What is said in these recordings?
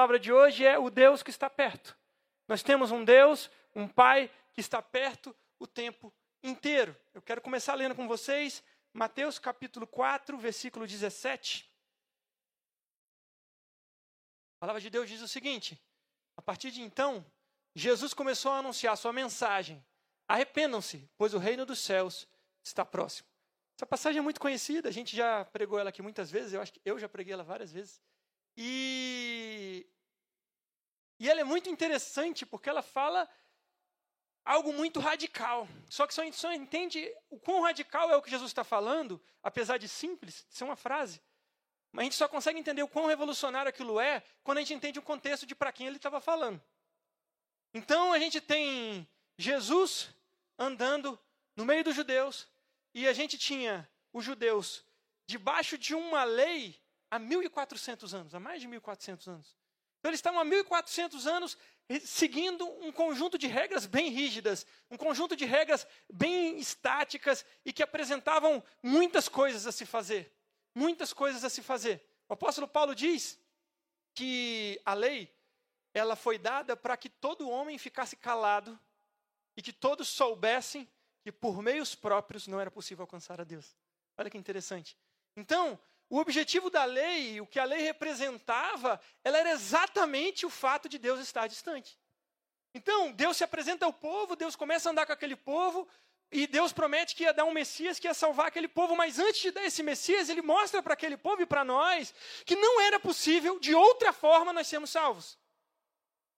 Palavra de hoje é o Deus que está perto. Nós temos um Deus um pai que está perto o tempo inteiro. Eu quero começar lendo com vocês Mateus capítulo 4, versículo 17. A palavra de Deus diz o seguinte: A partir de então, Jesus começou a anunciar sua mensagem: Arrependam-se, pois o reino dos céus está próximo. Essa passagem é muito conhecida, a gente já pregou ela aqui muitas vezes, eu acho que eu já preguei ela várias vezes. E e ela é muito interessante porque ela fala algo muito radical. Só que só, só entende o quão radical é o que Jesus está falando, apesar de simples, ser uma frase. Mas a gente só consegue entender o quão revolucionário aquilo é quando a gente entende o contexto de para quem ele estava falando. Então a gente tem Jesus andando no meio dos judeus, e a gente tinha os judeus debaixo de uma lei há 1.400 anos, há mais de 1.400 anos. Então eles estavam há 1.400 anos seguindo um conjunto de regras bem rígidas, um conjunto de regras bem estáticas e que apresentavam muitas coisas a se fazer. Muitas coisas a se fazer. O apóstolo Paulo diz que a lei ela foi dada para que todo homem ficasse calado e que todos soubessem que por meios próprios não era possível alcançar a Deus. Olha que interessante. Então, o objetivo da lei, o que a lei representava, ela era exatamente o fato de Deus estar distante. Então, Deus se apresenta ao povo, Deus começa a andar com aquele povo, e Deus promete que ia dar um Messias que ia salvar aquele povo, mas antes de dar esse Messias, ele mostra para aquele povo e para nós que não era possível, de outra forma, nós sermos salvos.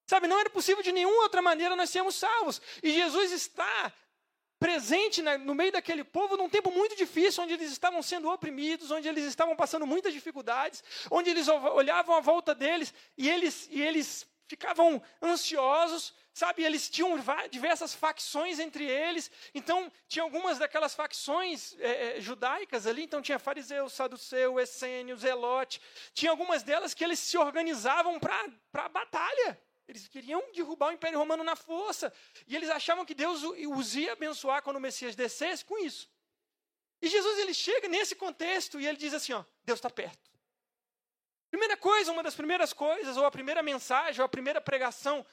Sabe, não era possível de nenhuma outra maneira nós sermos salvos. E Jesus está presente no meio daquele povo num tempo muito difícil, onde eles estavam sendo oprimidos, onde eles estavam passando muitas dificuldades, onde eles olhavam à volta deles e eles, e eles ficavam ansiosos, sabe? Eles tinham diversas facções entre eles, então tinha algumas daquelas facções é, é, judaicas ali, então tinha fariseu, saduceu, essênio, zelote, tinha algumas delas que eles se organizavam para a batalha. Eles queriam derrubar o Império Romano na força. E eles achavam que Deus os ia abençoar quando o Messias descesse com isso. E Jesus ele chega nesse contexto e ele diz assim: ó, Deus está perto. Primeira coisa, uma das primeiras coisas, ou a primeira mensagem, ou a primeira pregação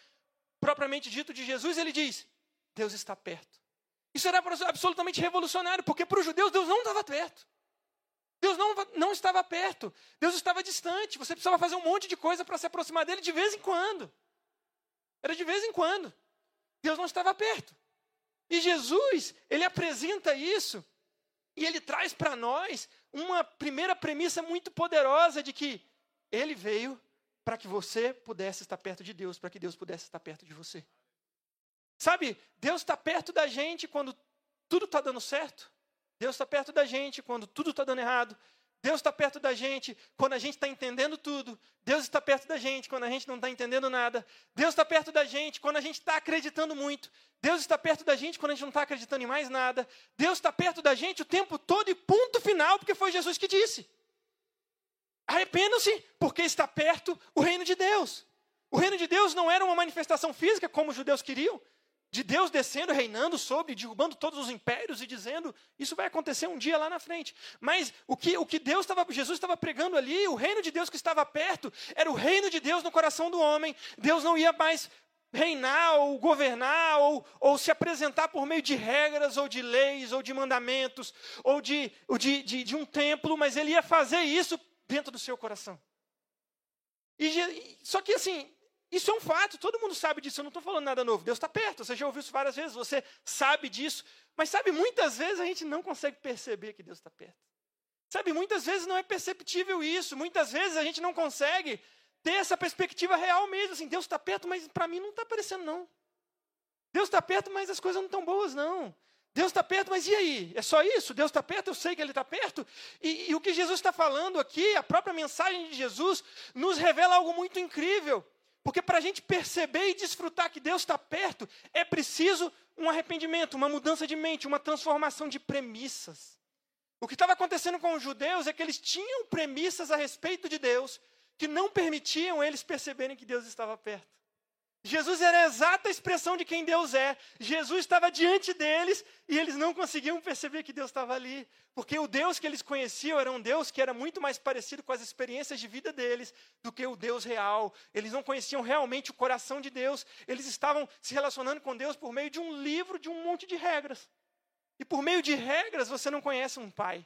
propriamente dito de Jesus, ele diz: Deus está perto. Isso era absolutamente revolucionário, porque para os judeus Deus não estava perto. Deus não, não estava perto. Deus estava distante. Você precisava fazer um monte de coisa para se aproximar dele de vez em quando. Era de vez em quando. Deus não estava perto. E Jesus, ele apresenta isso e ele traz para nós uma primeira premissa muito poderosa de que ele veio para que você pudesse estar perto de Deus, para que Deus pudesse estar perto de você. Sabe, Deus está perto da gente quando tudo está dando certo. Deus está perto da gente quando tudo está dando errado. Deus está perto da gente quando a gente está entendendo tudo. Deus está perto da gente quando a gente não está entendendo nada. Deus está perto da gente quando a gente está acreditando muito. Deus está perto da gente quando a gente não está acreditando em mais nada. Deus está perto da gente o tempo todo e ponto final, porque foi Jesus que disse. Arrependam-se, porque está perto o reino de Deus. O reino de Deus não era uma manifestação física, como os judeus queriam de Deus descendo, reinando sobre, derrubando todos os impérios e dizendo, isso vai acontecer um dia lá na frente. Mas o que, o que Deus estava, Jesus estava pregando ali, o reino de Deus que estava perto, era o reino de Deus no coração do homem. Deus não ia mais reinar ou governar ou, ou se apresentar por meio de regras ou de leis ou de mandamentos ou de, de, de, de um templo, mas ele ia fazer isso dentro do seu coração. E, só que assim, isso é um fato, todo mundo sabe disso, eu não estou falando nada novo. Deus está perto, você já ouviu isso várias vezes, você sabe disso. Mas sabe, muitas vezes a gente não consegue perceber que Deus está perto. Sabe, muitas vezes não é perceptível isso, muitas vezes a gente não consegue ter essa perspectiva real mesmo. Assim, Deus está perto, mas para mim não está aparecendo, não. Deus está perto, mas as coisas não estão boas, não. Deus está perto, mas e aí? É só isso? Deus está perto, eu sei que Ele está perto. E, e o que Jesus está falando aqui, a própria mensagem de Jesus, nos revela algo muito incrível. Porque para a gente perceber e desfrutar que Deus está perto, é preciso um arrependimento, uma mudança de mente, uma transformação de premissas. O que estava acontecendo com os judeus é que eles tinham premissas a respeito de Deus que não permitiam eles perceberem que Deus estava perto. Jesus era a exata expressão de quem Deus é. Jesus estava diante deles e eles não conseguiam perceber que Deus estava ali. Porque o Deus que eles conheciam era um Deus que era muito mais parecido com as experiências de vida deles do que o Deus real. Eles não conheciam realmente o coração de Deus. Eles estavam se relacionando com Deus por meio de um livro, de um monte de regras. E por meio de regras você não conhece um pai.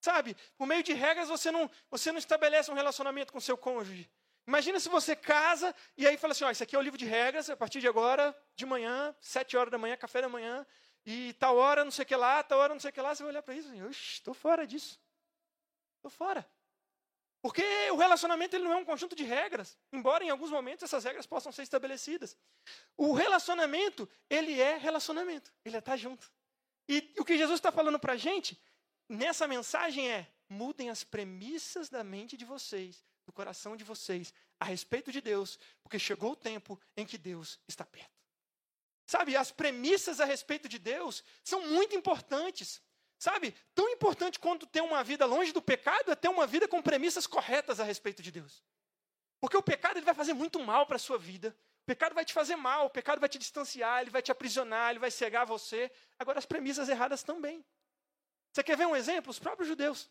Sabe? Por meio de regras você não, você não estabelece um relacionamento com seu cônjuge. Imagina se você casa e aí fala assim: ó, isso aqui é o livro de regras, a partir de agora, de manhã, sete horas da manhã, café da manhã, e tal hora, não sei o que lá, tal hora, não sei o que lá. Você vai olhar para isso e estou fora disso. Estou fora. Porque o relacionamento ele não é um conjunto de regras, embora em alguns momentos essas regras possam ser estabelecidas. O relacionamento, ele é relacionamento, ele é estar junto. E o que Jesus está falando para a gente nessa mensagem é: mudem as premissas da mente de vocês do coração de vocês a respeito de Deus, porque chegou o tempo em que Deus está perto. Sabe, as premissas a respeito de Deus são muito importantes. Sabe, tão importante quanto ter uma vida longe do pecado é ter uma vida com premissas corretas a respeito de Deus. Porque o pecado ele vai fazer muito mal para a sua vida. O pecado vai te fazer mal, o pecado vai te distanciar, ele vai te aprisionar, ele vai cegar você. Agora, as premissas erradas também. Você quer ver um exemplo? Os próprios judeus.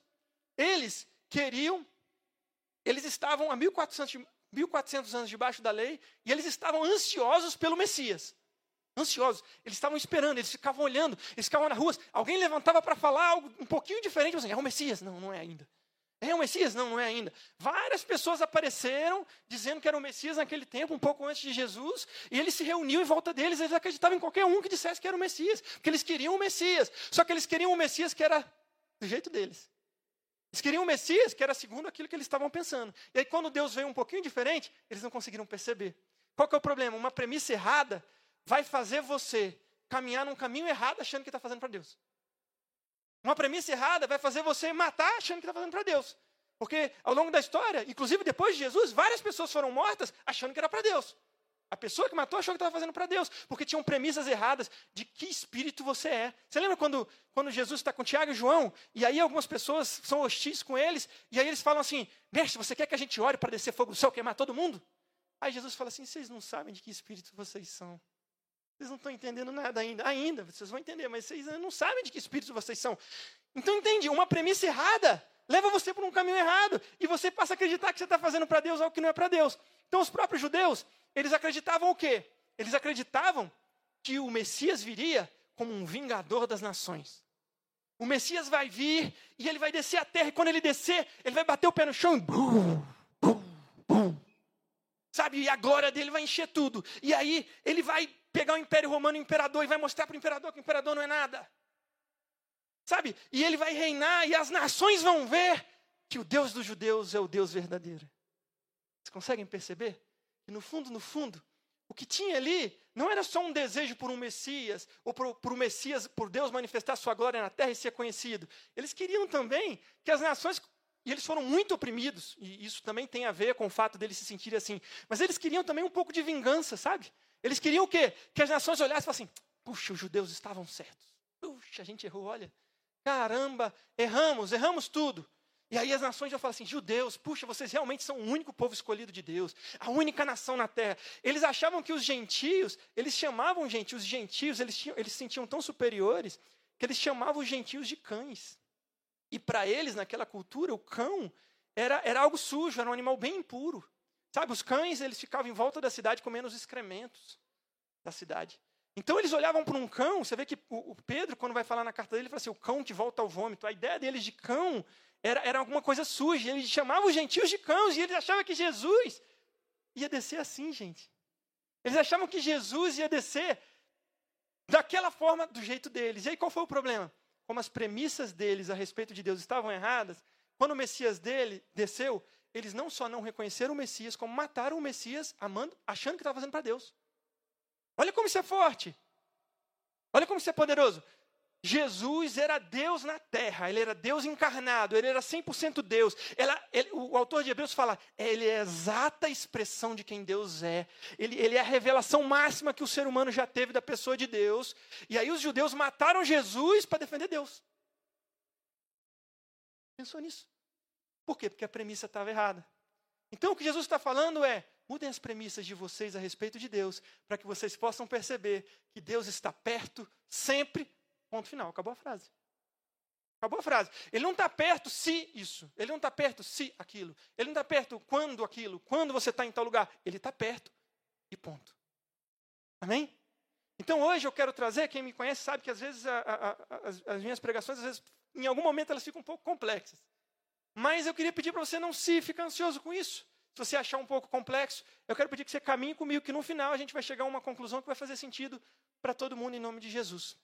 Eles queriam eles estavam há 1400, 1400 anos debaixo da lei e eles estavam ansiosos pelo Messias. Ansiosos. Eles estavam esperando, eles ficavam olhando, eles ficavam na rua. Alguém levantava para falar algo um pouquinho diferente. Assim, é o Messias? Não, não é ainda. É o Messias? Não, não é ainda. Várias pessoas apareceram dizendo que era o Messias naquele tempo, um pouco antes de Jesus, e ele se reuniu em volta deles. Eles acreditavam em qualquer um que dissesse que era o Messias, porque eles queriam o Messias. Só que eles queriam o Messias que era do jeito deles. Eles queriam um Messias que era segundo aquilo que eles estavam pensando. E aí, quando Deus veio um pouquinho diferente, eles não conseguiram perceber. Qual que é o problema? Uma premissa errada vai fazer você caminhar num caminho errado achando que está fazendo para Deus. Uma premissa errada vai fazer você matar achando que está fazendo para Deus. Porque ao longo da história, inclusive depois de Jesus, várias pessoas foram mortas achando que era para Deus. A pessoa que matou achou que estava fazendo para Deus, porque tinham premissas erradas de que espírito você é. Você lembra quando, quando Jesus está com Tiago e João, e aí algumas pessoas são hostis com eles, e aí eles falam assim: Mestre, você quer que a gente ore para descer fogo do céu, queimar todo mundo? Aí Jesus fala assim: Vocês não sabem de que espírito vocês são. Vocês não estão entendendo nada ainda. Ainda, vocês vão entender, mas vocês não sabem de que espírito vocês são. Então entende, uma premissa errada leva você para um caminho errado, e você passa a acreditar que você está fazendo para Deus algo que não é para Deus. Então os próprios judeus, eles acreditavam o quê? Eles acreditavam que o Messias viria como um vingador das nações. O Messias vai vir e ele vai descer a terra, e quando ele descer, ele vai bater o pé no chão e. Bum, bum, bum. Sabe? E a glória dele vai encher tudo. E aí ele vai pegar o Império Romano o imperador e vai mostrar para o imperador que o imperador não é nada. Sabe? E ele vai reinar e as nações vão ver que o Deus dos judeus é o Deus verdadeiro. Vocês conseguem perceber? No fundo, no fundo, o que tinha ali não era só um desejo por um Messias, ou por, por um Messias, por Deus manifestar sua glória na terra e ser conhecido. Eles queriam também que as nações, e eles foram muito oprimidos, e isso também tem a ver com o fato deles se sentirem assim, mas eles queriam também um pouco de vingança, sabe? Eles queriam o quê? Que as nações olhassem e falassem puxa, os judeus estavam certos. Puxa, a gente errou, olha. Caramba, erramos, erramos tudo. E aí as nações já falam assim: judeus, puxa, vocês realmente são o único povo escolhido de Deus, a única nação na terra. Eles achavam que os gentios, eles chamavam gente, os gentios, eles, tinham, eles se sentiam tão superiores que eles chamavam os gentios de cães. E para eles, naquela cultura, o cão era, era algo sujo, era um animal bem impuro. Sabe, os cães, eles ficavam em volta da cidade comendo os excrementos da cidade. Então eles olhavam para um cão, você vê que o, Pedro, quando vai falar na carta dele, ele fala assim: o cão que volta ao vômito. A ideia deles de cão era, era alguma coisa suja. Eles chamavam os gentios de cães e eles achavam que Jesus ia descer assim, gente. Eles achavam que Jesus ia descer daquela forma, do jeito deles. E aí qual foi o problema? Como as premissas deles a respeito de Deus estavam erradas, quando o Messias dele desceu, eles não só não reconheceram o Messias, como mataram o Messias amando, achando que estava fazendo para Deus. Olha como isso é forte. Olha como isso é poderoso. Jesus era Deus na terra, ele era Deus encarnado, ele era 100% Deus. Ela, ele, o autor de Hebreus fala, ele é a exata expressão de quem Deus é. Ele, ele é a revelação máxima que o ser humano já teve da pessoa de Deus. E aí os judeus mataram Jesus para defender Deus. Pensou nisso? Por quê? Porque a premissa estava errada. Então o que Jesus está falando é: mudem as premissas de vocês a respeito de Deus, para que vocês possam perceber que Deus está perto sempre Ponto final, acabou a frase. Acabou a frase. Ele não está perto se isso. Ele não está perto se aquilo. Ele não está perto quando aquilo. Quando você está em tal lugar. Ele está perto e ponto. Amém? Então hoje eu quero trazer, quem me conhece sabe que às vezes a, a, a, as, as, minhas pregações, às vezes, em algum momento elas ficam um pouco complexas. Mas eu queria pedir para você não se ficar ansioso com isso. Se você achar um pouco complexo, eu quero pedir que você caminhe comigo, que no final a gente vai chegar a uma conclusão que vai fazer sentido para todo mundo em nome de Jesus.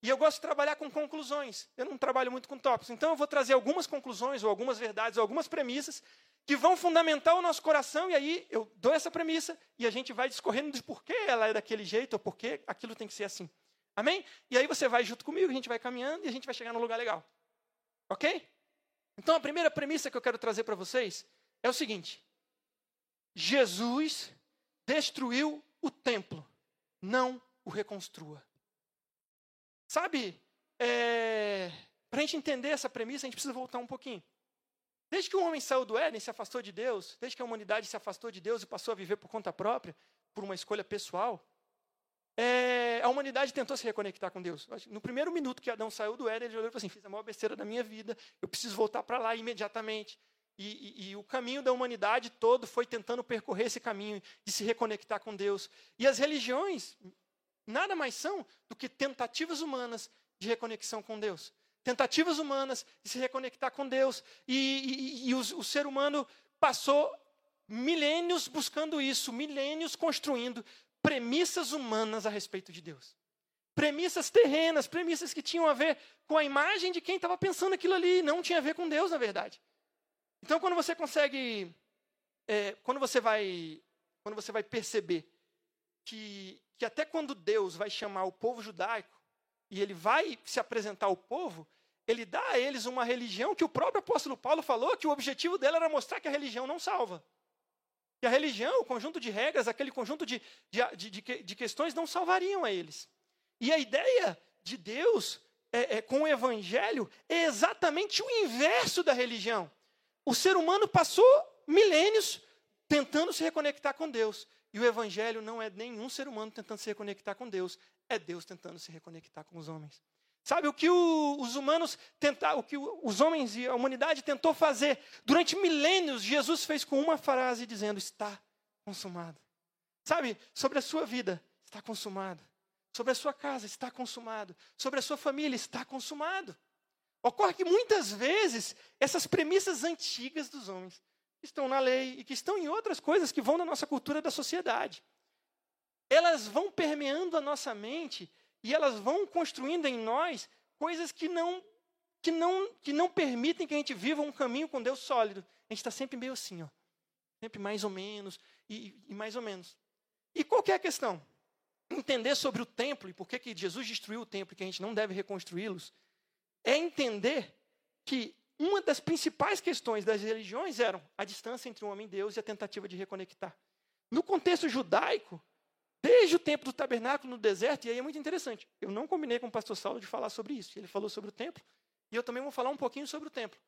E eu gosto de trabalhar com conclusões. Eu não trabalho muito com tópicos. Então eu vou trazer algumas conclusões, ou algumas verdades, ou algumas premissas que vão fundamentar o nosso coração. E aí eu dou essa premissa e a gente vai discorrendo de por que ela é daquele jeito, ou por que aquilo tem que ser assim. Amém? E aí você vai junto comigo, a gente vai caminhando e a gente vai chegar num lugar legal. Ok? Então a primeira premissa que eu quero trazer para vocês é o seguinte: Jesus destruiu o templo, não o reconstrua. Sabe, é, para a gente entender essa premissa, a gente precisa voltar um pouquinho. Desde que o homem saiu do Éden, se afastou de Deus, desde que a humanidade se afastou de Deus e passou a viver por conta própria, por uma escolha pessoal, é, a humanidade tentou se reconectar com Deus. No primeiro minuto que Adão saiu do Éden, ele olhou e falou assim: fiz a maior besteira da minha vida, eu preciso voltar para lá imediatamente. E, e, e, o caminho da humanidade todo foi tentando percorrer esse caminho de se reconectar com Deus. E as religiões, nada mais são do que tentativas humanas de reconexão com Deus. Tentativas humanas de se reconectar com Deus. E, e, o, o ser humano passou milênios buscando isso, milênios construindo premissas humanas a respeito de Deus. Premissas terrenas, premissas que tinham a ver com a imagem de quem estava pensando aquilo ali, não tinha a ver com Deus, na verdade. Então, quando você consegue, é, quando você vai, quando você vai perceber que que até quando Deus vai chamar o povo judaico e ele vai se apresentar ao povo, ele dá a eles uma religião que o próprio apóstolo Paulo falou que o objetivo dela era mostrar que a religião não salva. Que a religião, o conjunto de regras, aquele conjunto de, de, de, de questões não salvariam a eles. E a ideia de Deus é, é, com o evangelho é exatamente o inverso da religião. O ser humano passou milênios tentando se reconectar com Deus. E o evangelho não é nenhum ser humano tentando se reconectar com Deus, é Deus tentando se reconectar com os homens. Sabe o que o, os humanos tentaram, o que os homens e a humanidade tentou fazer durante milênios, Jesus fez com uma frase dizendo: está consumado. Sabe, sobre a sua vida, está consumado. Sobre a sua casa, está consumado. Sobre a sua família, está consumado. Ocorre que muitas vezes essas premissas antigas dos homens que estão na lei e que estão em outras coisas que vão na nossa cultura da sociedade. Elas vão permeando a nossa mente e elas vão construindo em nós coisas que não que não que não permitem que a gente viva um caminho com Deus sólido. A gente está sempre meio assim, ó, sempre mais ou menos e, e mais ou menos. E qual é a questão? Entender sobre o templo e por que, que Jesus destruiu o templo e que a gente não deve reconstruí-los é entender que uma das principais questões das religiões eram a distância entre o homem e Deus e a tentativa de reconectar. No contexto judaico, desde o tempo do tabernáculo no deserto, e aí é muito interessante, eu não combinei com o pastor Saulo de falar sobre isso, ele falou sobre o templo, e eu também vou falar um pouquinho sobre o templo.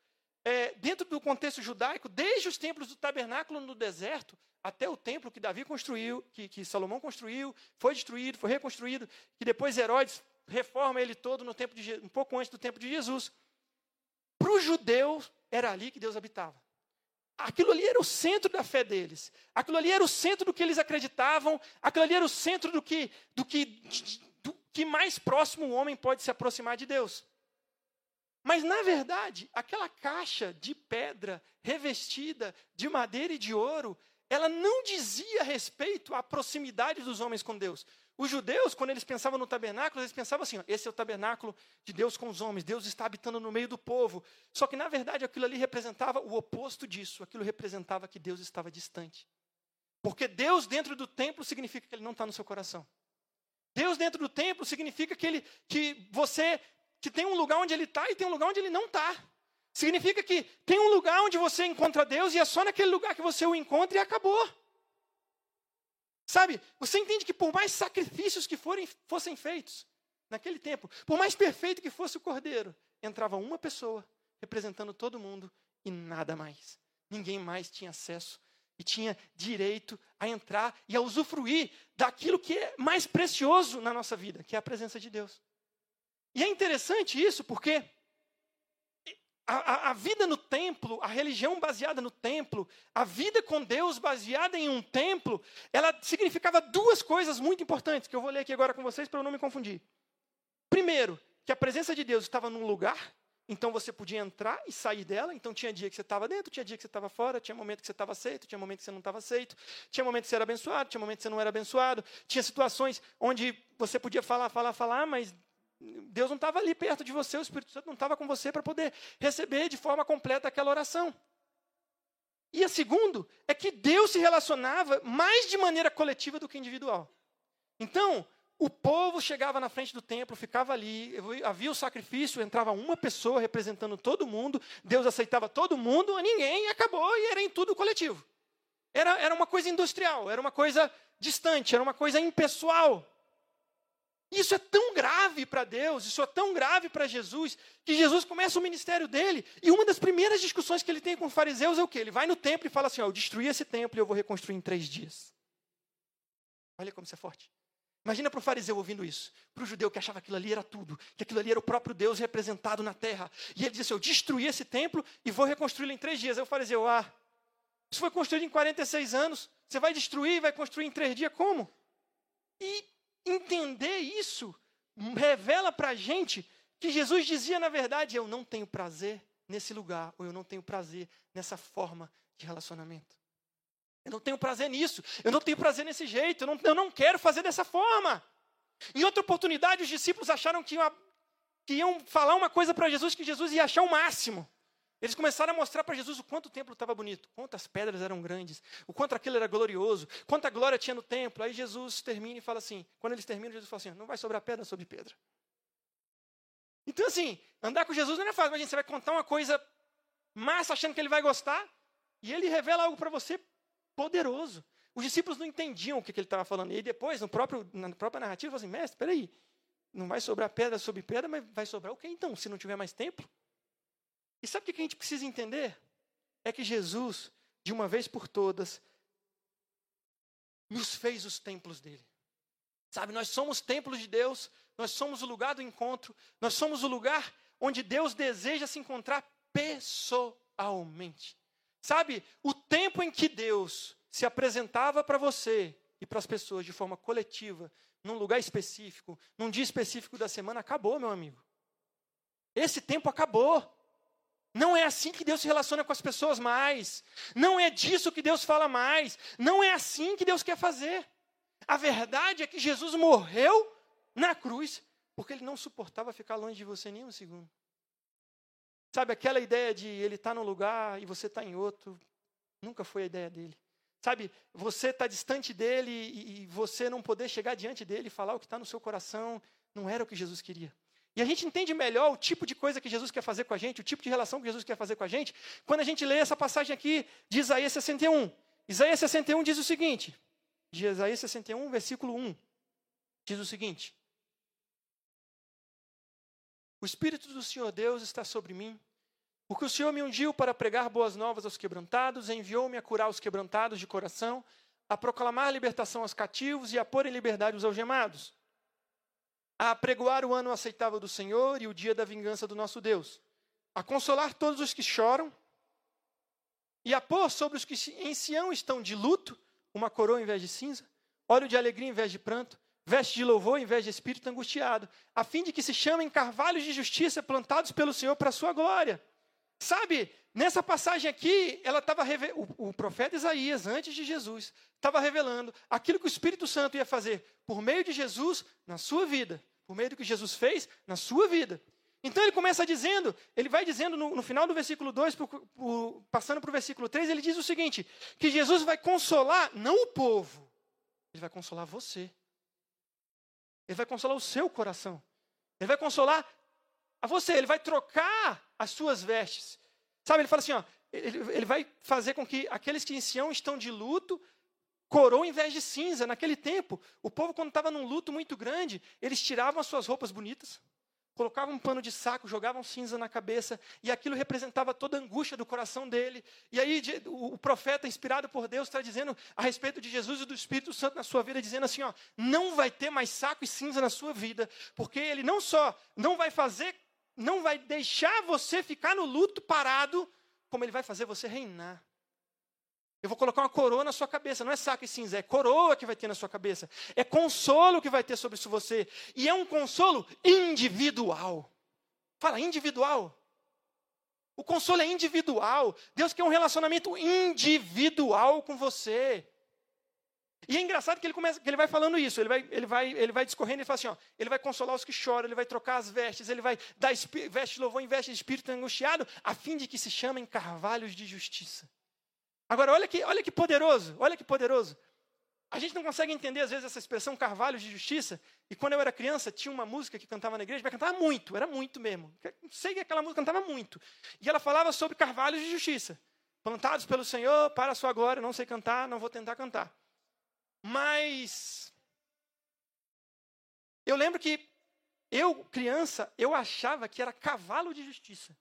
É, dentro do contexto judaico, desde os templos do tabernáculo no deserto, até o templo que Davi construiu, que, que Salomão construiu, foi destruído, foi reconstruído, que depois Herodes reforma ele todo no tempo de, um pouco antes do tempo de Jesus. Para os judeus, era ali que Deus habitava. Aquilo ali era o centro da fé deles. Aquilo ali era o centro do que eles acreditavam. Aquilo ali era o centro do que, do que, do que mais próximo o homem pode se aproximar de Deus. Mas, na verdade, aquela caixa de pedra revestida de madeira e de ouro, ela não dizia respeito à proximidade dos homens com Deus. Os judeus, quando eles pensavam no tabernáculo, eles pensavam assim: ó, esse é o tabernáculo de Deus com os homens, Deus está habitando no meio do povo. Só que, na verdade, aquilo ali representava o oposto disso, aquilo representava que Deus estava distante. Porque Deus dentro do templo significa que Ele não está no seu coração. Deus dentro do templo significa que, ele, que você que tem um lugar onde ele está e tem um lugar onde ele não está. Significa que tem um lugar onde você encontra Deus e é só naquele lugar que você o encontra e acabou. Sabe, você entende que por mais sacrifícios que forem, fossem feitos naquele tempo, por mais perfeito que fosse o cordeiro, entrava uma pessoa representando todo mundo e nada mais. Ninguém mais tinha acesso e tinha direito a entrar e a usufruir daquilo que é mais precioso na nossa vida, que é a presença de Deus. E é interessante isso porque a, a, a, vida no templo, a religião baseada no templo, a vida com Deus baseada em um templo, ela significava duas coisas muito importantes que eu vou ler aqui agora com vocês para eu não me confundir. Primeiro, que a presença de Deus estava num lugar então você podia entrar e sair dela. Então tinha dia que você estava dentro, tinha dia que você estava fora, tinha momento que você estava aceito, tinha momento que você não estava aceito, tinha momento que você era abençoado, tinha momento que você não era abençoado. Tinha situações onde você podia falar, falar, falar, mas Deus não estava ali perto de você, o Espírito Santo não estava com você para poder receber de forma completa aquela oração. E a segundo é que Deus se relacionava mais de maneira coletiva do que individual. Então, o povo chegava na frente do templo, ficava ali, havia o sacrifício, entrava uma pessoa representando todo mundo, Deus aceitava todo mundo, ninguém, acabou e era em tudo coletivo. Era, era uma coisa industrial, era uma coisa distante, era uma coisa impessoal. Isso é tão grave para Deus, isso é tão grave para Jesus, que Jesus começa o ministério dele, e uma das primeiras discussões que ele tem com os fariseus é o quê? Ele vai no templo e fala assim: ó, eu destruí esse templo e eu vou reconstruir em três dias. Olha como isso é forte. Imagina para o fariseu ouvindo isso, para o judeu que achava que aquilo ali era tudo, que aquilo ali era o próprio Deus representado na terra. E ele disse assim: Eu destruí esse templo e vou reconstruí-lo em três dias. Aí o fariseu, ah, isso foi construído em 46 anos, você vai destruir e vai construir em três dias? Como? E entender isso revela para a gente que Jesus dizia, na verdade, eu não tenho prazer nesse lugar, ou eu não tenho prazer nessa forma de relacionamento. Eu não tenho prazer nisso. Eu não tenho prazer nesse jeito. Eu não, eu não quero fazer dessa forma. Em outra oportunidade, os discípulos acharam que, iam, que iam falar uma coisa para Jesus que Jesus ia achar o máximo. Eles começaram a mostrar para Jesus o quanto o templo estava bonito, quantas pedras eram grandes, o quanto aquilo era glorioso, quanta glória tinha no templo. Aí Jesus termina e fala assim: quando eles terminam, Jesus fala assim: não vai sobrar pedra sobre pedra. Então, assim, andar com Jesus não é fácil. Imagina, você vai contar uma coisa massa achando que ele vai gostar, e ele revela algo para você poderoso. Os discípulos não entendiam o que, que ele estava falando. E aí depois, no próprio, na própria narrativa, falou assim, mestre, peraí, não vai sobrar pedra sobre pedra, mas vai sobrar o que então, se não tiver mais templo? E sabe o que a gente precisa entender? É que Jesus, de uma vez por todas, nos fez os templos dele. Sabe, nós somos templos de Deus, nós somos o lugar do encontro, nós somos o lugar onde Deus deseja se encontrar pessoalmente. Sabe, o tempo em que Deus se apresentava para você e para as pessoas de forma coletiva, num lugar específico, num dia específico da semana, acabou, meu amigo. Esse tempo acabou. Não é assim que Deus se relaciona com as pessoas mais. Não é disso que Deus fala mais. Não é assim que Deus quer fazer. A verdade é que Jesus morreu na cruz porque ele não suportava ficar longe de você nem um segundo. Sabe, aquela ideia de ele estar tá num lugar e você está em outro, nunca foi a ideia dele. Sabe, você está distante dele e, e você não poder chegar diante dele e falar o que está no seu coração, não era o que Jesus queria. E a gente entende melhor o tipo de coisa que Jesus quer fazer com a gente, o tipo de relação que Jesus quer fazer com a gente, quando a gente lê essa passagem aqui de Isaías 61. Isaías 61 diz o seguinte, de Isaías 61, versículo 1, diz o seguinte: o Espírito do Senhor Deus está sobre mim, porque o Senhor me ungiu para pregar boas novas aos quebrantados, enviou-me a curar os quebrantados de coração, a proclamar libertação aos cativos e a pôr em liberdade os algemados, a apregoar o ano aceitável do Senhor e o dia da vingança do nosso Deus, a consolar todos os que choram e a pôr sobre os que em Sião estão de luto uma coroa em vez de cinza, óleo de alegria em vez de pranto, veste de louvor em vez de espírito angustiado, a fim de que se chamem carvalhos de justiça plantados pelo Senhor para a sua glória. Sabe, nessa passagem aqui, ela estava o, o profeta Isaías, antes de Jesus, estava revelando aquilo que o Espírito Santo ia fazer por meio de Jesus na sua vida, por meio do que Jesus fez na sua vida. Então ele começa dizendo, ele vai dizendo no, no final do versículo 2, por, por, passando para o versículo 3, ele diz o seguinte: que Jesus vai consolar não o povo, ele vai consolar você. Ele vai consolar o seu coração. Ele vai consolar a você, ele vai trocar as suas vestes. Sabe, ele fala assim, ó, ele, ele vai fazer com que aqueles que em Sião estão de luto coroa em vez de cinza. Naquele tempo, o povo, quando estava num luto muito grande, eles tiravam as suas roupas bonitas, colocavam um pano de saco, jogavam cinza na cabeça, e aquilo representava toda a angústia do coração dele. E aí o profeta, inspirado por Deus, está dizendo a respeito de Jesus e do Espírito Santo na sua vida, dizendo assim: ó, não vai ter mais saco e cinza na sua vida, porque ele não só não vai fazer, não vai deixar você ficar no luto parado, como ele vai fazer você reinar. Eu vou colocar uma coroa na sua cabeça. Não é saco e cinza, é coroa que vai ter na sua cabeça. É consolo que vai ter sobre você. E é um consolo individual. Fala, individual. O consolo é individual. Deus quer um relacionamento individual com você. E é engraçado que ele, começa, que ele vai falando isso, ele vai, ele, vai, ele vai discorrendo e fala assim: ó, ele vai consolar os que choram, ele vai trocar as vestes, ele vai dar veste louvor em veste de espírito angustiado, a fim de que se chamem carvalhos de justiça. Agora, olha que, olha que poderoso, olha que poderoso. A gente não consegue entender, às vezes, essa expressão carvalhos de justiça. E quando eu era criança, tinha uma música que cantava na igreja, mas cantava muito, era muito mesmo. Não sei que aquela música cantava muito. E ela falava sobre carvalhos de justiça. Plantados pelo Senhor para a sua glória, não sei cantar, não vou tentar cantar. Mas eu lembro que eu, criança, eu achava que era cavalo de justiça.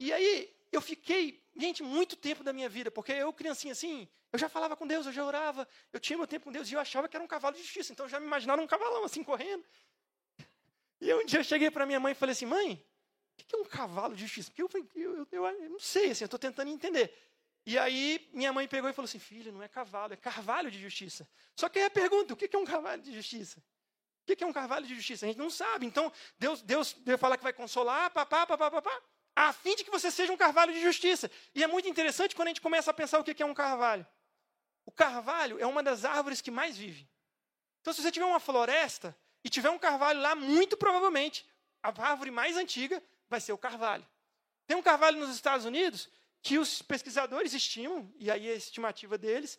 E aí eu fiquei, gente, muito tempo da minha vida, porque eu, criancinha assim, eu já falava com Deus, eu já orava, eu tinha meu tempo com Deus e eu achava que era um cavalo de justiça. Então eu já me imaginava um cavalão assim correndo. E um dia eu cheguei para minha mãe e falei assim: mãe, o que é um cavalo de justiça? Porque eu, eu, eu, eu não sei, assim, eu estou tentando entender. E aí minha mãe pegou e falou assim: filho, não é cavalo, é carvalho de justiça. Só que aí a pergunta: o que é um carvalho de justiça? O que é um carvalho de justiça? A gente não sabe. Então, Deus, Deus falar que vai consolar, papá, papá, papá a fim de que você seja um carvalho de justiça. E é muito interessante quando a gente começa a pensar o que é um carvalho. O carvalho é uma das árvores que mais vive. Então, se você tiver uma floresta e tiver um carvalho lá, muito provavelmente a árvore mais antiga vai ser o carvalho. Tem um carvalho nos Estados Unidos que os pesquisadores estimam, e aí a estimativa deles,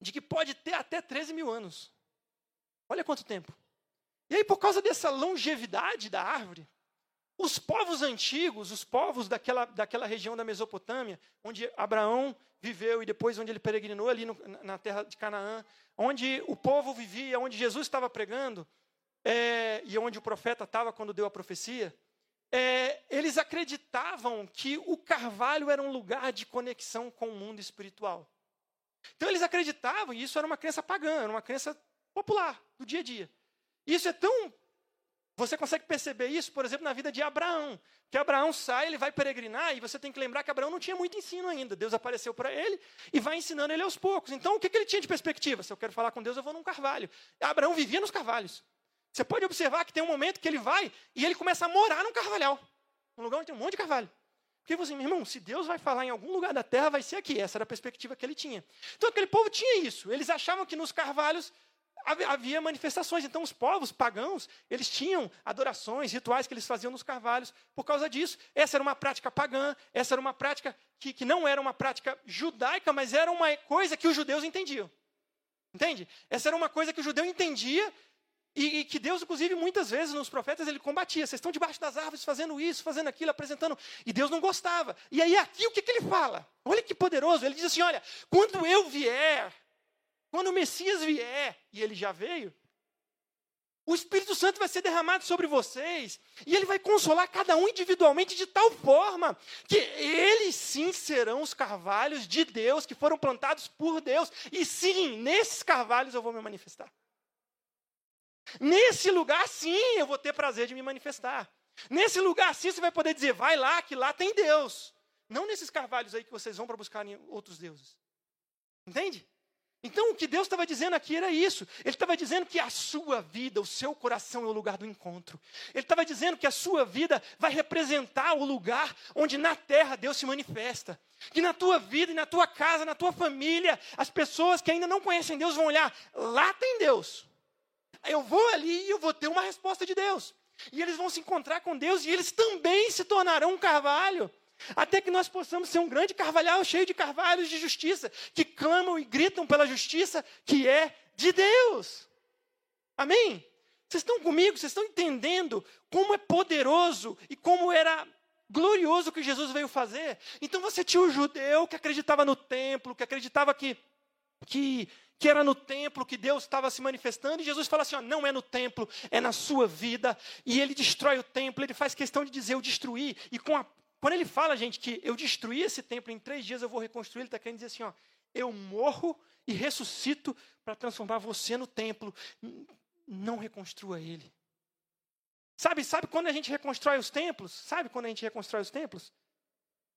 de que pode ter até 13 mil anos. Olha quanto tempo. E aí, por causa dessa longevidade da árvore, os povos antigos, os povos daquela, daquela região da Mesopotâmia, onde Abraão viveu e depois onde ele peregrinou ali no, na terra de Canaã, onde o povo vivia, onde Jesus estava pregando, é, e onde o profeta estava quando deu a profecia, é, eles acreditavam que o carvalho era um lugar de conexão com o mundo espiritual. Então eles acreditavam, e isso era uma crença pagã, era uma crença popular, do dia a dia. Isso é tão você consegue perceber isso, por exemplo, na vida de Abraão. Que Abraão sai, ele vai peregrinar, e você tem que lembrar que Abraão não tinha muito ensino ainda. Deus apareceu para ele e vai ensinando ele aos poucos. Então, o que, que ele tinha de perspectiva? Se eu quero falar com Deus, eu vou num carvalho. Abraão vivia nos carvalhos. Você pode observar que tem um momento que ele vai e ele começa a morar num carvalhal. Um lugar onde tem um monte de carvalho. Porque você, meu irmão, se Deus vai falar em algum lugar da terra, vai ser aqui. Essa era a perspectiva que ele tinha. Então, aquele povo tinha isso. Eles achavam que nos carvalhos havia manifestações. Então, os povos pagãos, eles tinham adorações, rituais que eles faziam nos carvalhos por causa disso. Essa era uma prática pagã, essa era uma prática que, que não era uma prática judaica, mas era uma coisa que os judeus entendiam. Entende? Essa era uma coisa que o judeu entendia e, e, que Deus, inclusive, muitas vezes nos profetas, ele combatia. Vocês estão debaixo das árvores fazendo isso, fazendo aquilo, apresentando. E Deus não gostava. E aí, aqui, o que, que ele fala? Olha que poderoso. Ele diz assim: Olha, quando eu vier, quando o Messias vier, e ele já veio, o Espírito Santo vai ser derramado sobre vocês, e ele vai consolar cada um individualmente de tal forma que eles sim serão os carvalhos de Deus que foram plantados por Deus, e sim, nesses carvalhos eu vou me manifestar. Nesse lugar, sim, eu vou ter prazer de me manifestar. Nesse lugar, sim, você vai poder dizer, vai lá, que lá tem Deus. Não nesses carvalhos aí que vocês vão para buscar outros deuses. Entende? Então, o que Deus estava dizendo aqui era isso. Ele estava dizendo que a sua vida, o seu coração é o lugar do encontro. Ele estava dizendo que a sua vida vai representar o lugar onde na terra Deus se manifesta. Que na tua vida na tua casa, na tua família, as pessoas que ainda não conhecem Deus vão olhar, lá tem Deus. Eu vou ali e eu vou ter uma resposta de Deus. E eles vão se encontrar com Deus e eles também se tornarão um carvalho. Até que nós possamos ser um grande carvalhal cheio de carvalhos de justiça, que clamam e gritam pela justiça que é de Deus. Amém? Vocês estão comigo? Vocês estão entendendo como é poderoso e como era glorioso o que Jesus veio fazer? Então você tinha o judeu que acreditava no templo, que acreditava que, que, que era no templo que Deus estava se manifestando, e Jesus fala assim: ó, não é no templo, é na sua vida, e ele destrói o templo, ele faz questão de dizer eu destruí, e a, quando ele fala, gente, que eu destruí esse templo, em três dias eu vou reconstruir, ele está querendo dizer assim: ó, eu morro e ressuscito para transformar você no templo não reconstrua ele. Sabe, sabe quando a gente reconstrói os templos? Sabe quando a gente reconstrói os templos?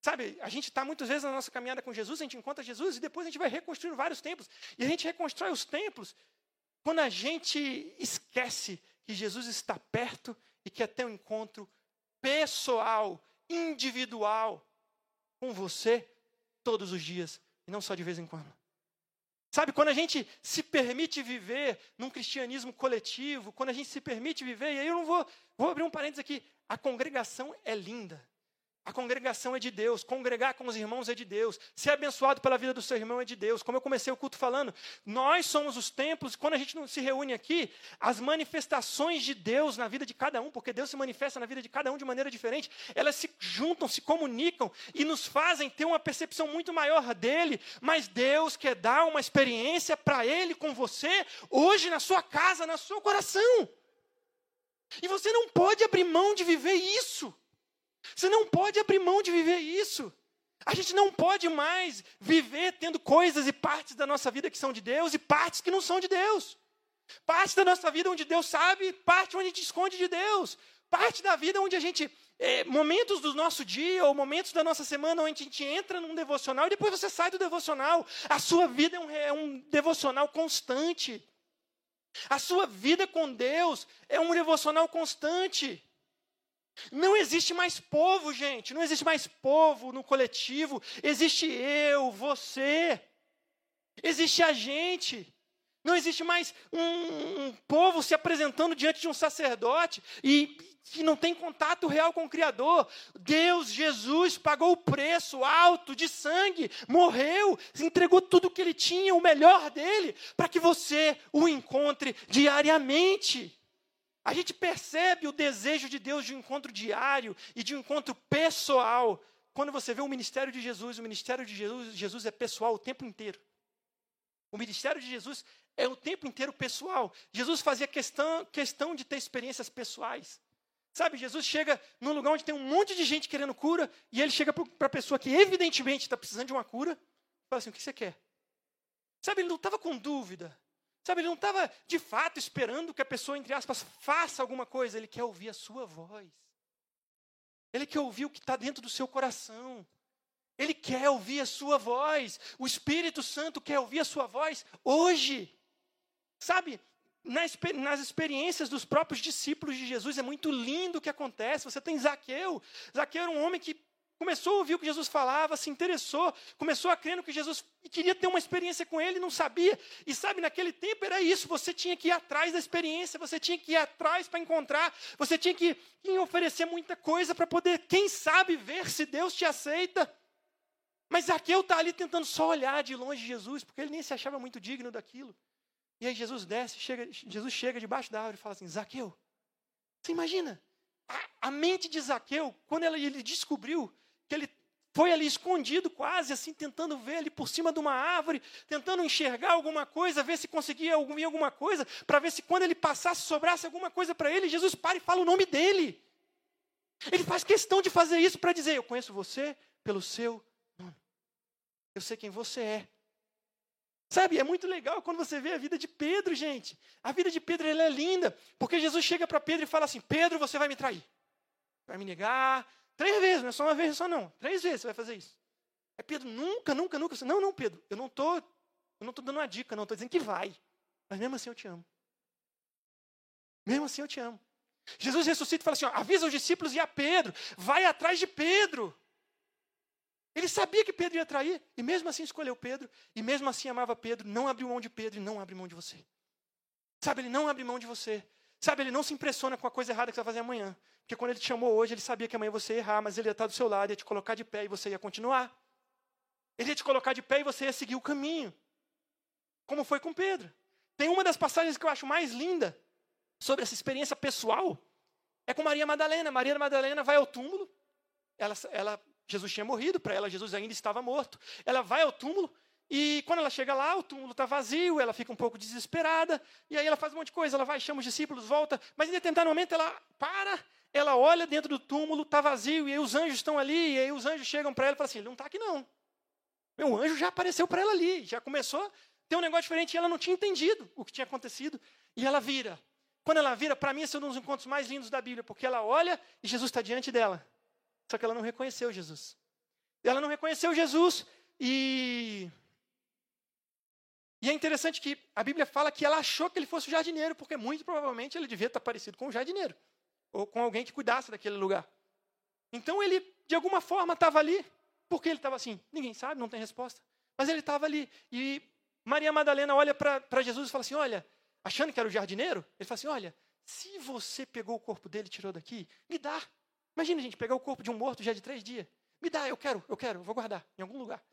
Sabe, a gente está muitas vezes na nossa caminhada com Jesus, a gente encontra Jesus e depois a gente vai reconstruindo vários templos. E a gente reconstrói os templos quando a gente esquece que Jesus está perto e quer ter um encontro pessoal, individual com você todos os dias e não só de vez em quando. Sabe, quando a gente se permite viver num cristianismo coletivo, quando a gente se permite viver, e aí eu não vou, vou abrir um parênteses aqui, a congregação é linda. A congregação é de Deus, congregar com os irmãos é de Deus, ser abençoado pela vida do seu irmão é de Deus. Como eu comecei o culto falando, nós somos os templos, quando a gente se reúne aqui, as manifestações de Deus na vida de cada um, porque Deus se manifesta na vida de cada um de maneira diferente, elas se juntam, se comunicam e nos fazem ter uma percepção muito maior dele. Mas Deus quer dar uma experiência para ele com você, hoje na sua casa, no seu coração. E você não pode abrir mão de viver isso. Você não pode abrir mão de viver isso. A gente não pode mais viver tendo coisas e partes da nossa vida que são de Deus e partes que não são de Deus. Parte da nossa vida onde Deus sabe, parte onde a gente esconde de Deus. Parte da vida onde a gente. É, momentos do nosso dia ou momentos da nossa semana onde a gente entra num devocional e depois você sai do devocional. A sua vida é um, é um devocional constante. A sua vida com Deus é um devocional constante. Não existe mais povo, gente. Não existe mais povo no coletivo. Existe eu, você. Existe a gente. Não existe mais um, um, povo se apresentando diante de um sacerdote e que não tem contato real com o Criador. Deus, Jesus, pagou o preço alto de sangue, morreu, entregou tudo o que ele tinha, o melhor dele, para que você o encontre diariamente. A gente percebe o desejo de Deus de um encontro diário e de um encontro pessoal. Quando você vê o ministério de Jesus, o ministério de Jesus, Jesus é pessoal o tempo inteiro. O ministério de Jesus é o tempo inteiro pessoal. Jesus fazia questão, questão de ter experiências pessoais. Sabe, Jesus chega num lugar onde tem um monte de gente querendo cura, e ele chega para a pessoa que evidentemente está precisando de uma cura, e fala assim: o que você quer? Sabe, ele não estava com dúvida. Sabe, ele não estava de fato esperando que a pessoa, entre aspas, faça alguma coisa. Ele quer ouvir a sua voz. Ele quer ouvir o que está dentro do seu coração. Ele quer ouvir a sua voz. O Espírito Santo quer ouvir a sua voz hoje. Sabe, nas experiências dos próprios discípulos de Jesus, é muito lindo o que acontece. Você tem Zaqueu. Zaqueu era um homem que começou a ouvir o que Jesus falava, se interessou, começou a crer no que Jesus e queria ter uma experiência com ele, não sabia. E sabe, naquele tempo era isso, você tinha que ir atrás da experiência, você tinha que ir atrás para encontrar, você tinha que, oferecer muita coisa para poder, quem sabe, ver se Deus te aceita. Mas Zaqueu está ali tentando só olhar de longe Jesus, porque ele nem se achava muito digno daquilo. E aí Jesus desce, chega, Jesus chega debaixo da árvore e fala assim: Zaqueu, você imagina? A, a mente de Zaqueu, quando ela, ele descobriu que ele foi ali escondido, quase assim, tentando ver ali por cima de uma árvore, tentando enxergar alguma coisa, ver se conseguia ouvir alguma coisa, para ver se quando ele passasse, sobrasse alguma coisa para ele. Jesus para e fala o nome dele. Ele faz questão de fazer isso para dizer: Eu conheço você pelo seu nome. Eu sei quem você é. Sabe, é muito legal quando você vê a vida de Pedro, gente. A vida de Pedro ela é linda, porque Jesus chega para Pedro e fala assim: Pedro, você vai me trair, vai me negar, Três vezes, não é só uma vez só não. Três vezes você vai fazer isso. Aí Pedro, nunca, nunca, nunca. Não, não, Pedro, eu não estou eu não tô dando uma dica, não. Estou dizendo que vai. Mas mesmo assim eu te amo. Mesmo assim eu te amo. Jesus ressuscita e fala assim: ó, avisa os discípulos e a Pedro, vai atrás de Pedro. Ele sabia que Pedro ia trair, e mesmo assim escolheu Pedro, e mesmo assim amava Pedro, não abriu mão de Pedro e não abre mão de você. Sabe, ele não abre mão de você. Sabe, ele não se impressiona com a coisa errada que você vai fazer amanhã. Porque quando ele te chamou hoje, ele sabia que amanhã você ia errar, mas ele ia estar do seu lado, ia te colocar de pé e você ia continuar. Ele ia te colocar de pé e você ia seguir o caminho. Como foi com Pedro. Tem uma das passagens que eu acho mais linda sobre essa experiência pessoal é com Maria Madalena. Maria Madalena vai ao túmulo. Ela, ela, Jesus tinha morrido, para ela Jesus ainda estava morto. Ela vai ao túmulo e quando ela chega lá, o túmulo está vazio, ela fica um pouco desesperada, e aí ela faz um monte de coisa, ela vai, chama os discípulos, volta, mas em determinado momento ela para, ela olha dentro do túmulo, está vazio, e aí os anjos estão ali, e aí os anjos chegam para ela e falam assim, ele não está aqui não. Meu anjo já apareceu para ela ali, já começou a ter um negócio diferente, e ela não tinha entendido o que tinha acontecido, e ela vira. Quando ela vira, para mim esse é um dos encontros mais lindos da Bíblia, porque ela olha e Jesus está diante dela. Só que ela não reconheceu Jesus. Ela não reconheceu Jesus e e é interessante que a Bíblia fala que ela achou que ele fosse o jardineiro, porque muito provavelmente ele devia estar parecido com o jardineiro, ou com alguém que cuidasse daquele lugar. Então ele, de alguma forma, estava ali, porque ele estava assim, ninguém sabe, não tem resposta, mas ele estava ali. E Maria Madalena olha para Jesus e fala assim: Olha, achando que era o jardineiro, ele fala assim: Olha, se você pegou o corpo dele e tirou daqui, me dá. Imagina, gente, pegar o corpo de um morto já de três dias. Me dá, eu quero, eu quero, eu vou guardar em algum lugar.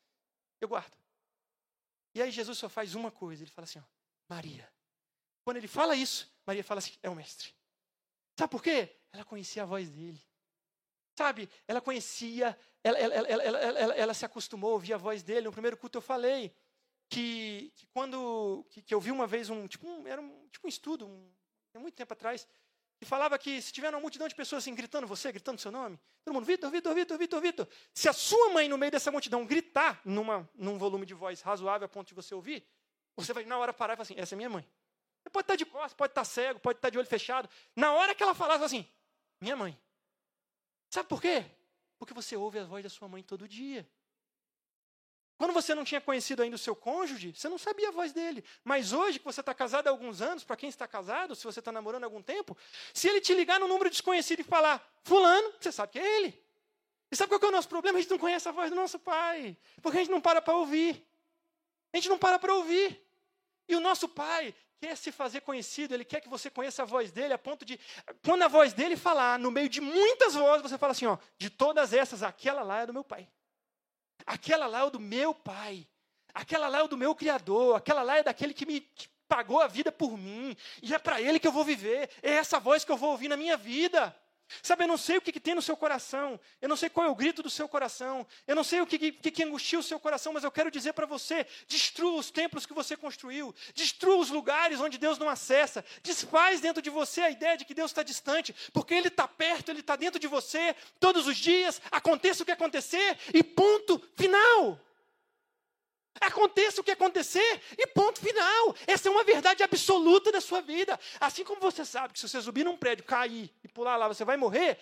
Eu guardo. E aí Jesus só faz uma coisa, ele fala assim, ó, Maria. Quando ele fala isso, Maria fala assim, é o mestre. Sabe por quê? Ela conhecia a voz dele. Sabe, ela conhecia, ela, ela, ela, ela, se acostumou a ouvir a voz dele. No primeiro culto eu falei que, que quando que, eu vi uma vez um, tipo um, era um, tipo um estudo, um, muito tempo atrás, e falava que se tiver uma multidão de pessoas assim gritando você, gritando seu nome, todo mundo, Vitor, Vitor, Vitor, Vitor, Vitor. Se a sua mãe no meio dessa multidão gritar numa, num volume de voz razoável a ponto de você ouvir, você vai na hora parar e falar assim, essa é minha mãe. Você pode estar de costas, pode estar cego, pode estar de olho fechado. Na hora que ela falava assim, minha mãe. Sabe por quê? Porque você ouve a voz da sua mãe todo dia. Quando você não tinha conhecido ainda o seu cônjuge, você não sabia a voz dele. Mas hoje, que você está casado há alguns anos, para quem está casado, se você está namorando há algum tempo, se ele te ligar no número desconhecido e falar, Fulano, você sabe que é ele. E sabe qual é o nosso problema? A gente não conhece a voz do nosso pai. Porque a gente não para para ouvir. A gente não para para ouvir. E o nosso pai quer se fazer conhecido, ele quer que você conheça a voz dele, a ponto de, quando a voz dele falar, no meio de muitas vozes, você fala assim: ó, de todas essas, aquela lá é do meu pai. Aquela lá é do meu pai. Aquela lá é do meu Criador. Aquela lá é daquele que me que pagou a vida por mim. E é para ele que eu vou viver. É essa voz que eu vou ouvir na minha vida. Sabe, eu não sei o que, que, tem no seu coração, eu não sei qual é o grito do seu coração, eu não sei o que, que, que angustia o seu coração, mas eu quero dizer para você: destrua os templos que você construiu, destrua os lugares onde Deus não acessa, desfaz dentro de você a ideia de que Deus está distante, porque Ele está perto, Ele está dentro de você todos os dias, aconteça o que acontecer, e ponto final. Aconteça o que acontecer e ponto final. Essa é uma verdade absoluta da sua vida. Assim como você sabe que se você subir num prédio, cair e pular lá, você vai morrer,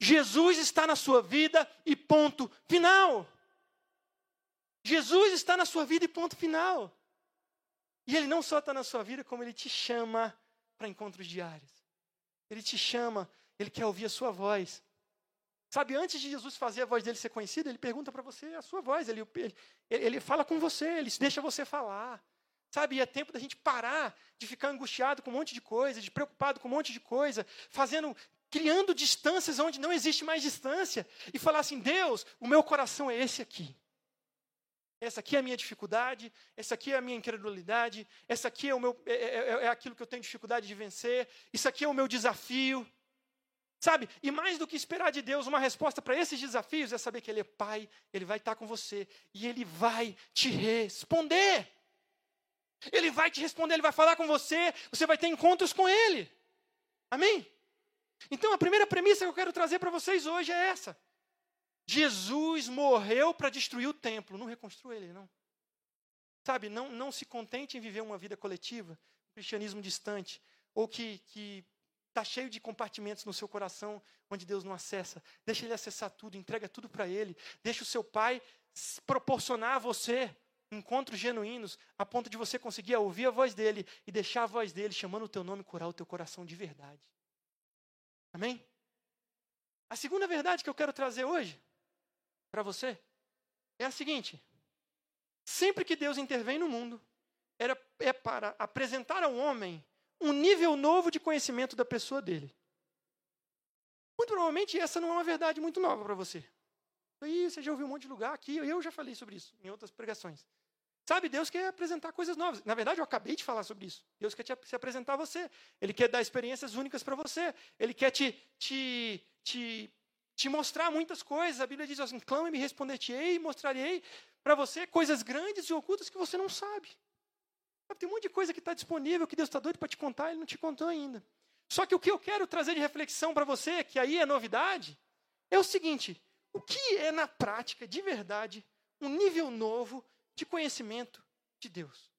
Jesus está na sua vida e ponto final. Jesus está na sua vida e ponto final. E Ele não só está na sua vida, como Ele te chama para encontros diários. Ele te chama, Ele quer ouvir a sua voz. Sabe, antes de Jesus fazer a voz dele ser conhecida, ele pergunta para você a sua voz. Ele, ele, ele fala com você, ele deixa você falar. Sabe, e é tempo da gente parar de ficar angustiado com um monte de coisa, de preocupado com um monte de coisa, fazendo, criando distâncias onde não existe mais distância, e falar assim: Deus, o meu coração é esse aqui. Essa aqui é a minha dificuldade, essa aqui é a minha incredulidade, essa aqui é, o meu, é, é, é aquilo que eu tenho dificuldade de vencer, isso aqui é o meu desafio. Sabe? E mais do que esperar de Deus uma resposta para esses desafios é saber que Ele é Pai, Ele vai estar com você e Ele vai te responder. Ele vai te responder, Ele vai falar com você, você vai ter encontros com Ele. Amém? Então a primeira premissa que eu quero trazer para vocês hoje é essa. Jesus morreu para destruir o templo, não reconstrua ele, não. Sabe, não, não se contente em viver uma vida coletiva, um cristianismo distante, ou que, que Está cheio de compartimentos no seu coração onde Deus não acessa. Deixa Ele acessar tudo, entrega tudo para Ele. Deixa o seu Pai proporcionar a você encontros genuínos, a ponto de você conseguir ouvir a voz dele e deixar a voz dele chamando o teu nome curar o teu coração de verdade. Amém? A segunda verdade que eu quero trazer hoje para você é a seguinte: sempre que Deus intervém no mundo, era, é para apresentar ao homem um nível novo de conhecimento da pessoa dele. Muito provavelmente essa não é uma verdade muito nova para você. Aí você já ouviu um monte de lugar aqui, eu já falei sobre isso em outras pregações. Sabe, Deus quer apresentar coisas novas. Na verdade, eu acabei de falar sobre isso. Deus quer te, se apresentar a você. Ele quer dar experiências únicas para você. Ele quer te, te, te, te mostrar muitas coisas. A Bíblia diz assim: clama e me responder-te-ei e mostrarei para você coisas grandes e ocultas que você não sabe. Tem um monte de coisa que está disponível, que Deus está doido para te contar, Ele não te contou ainda. Só que o que eu quero trazer de reflexão para você, que aí é novidade, é o seguinte: o que é na prática, de verdade, um nível novo de conhecimento de Deus.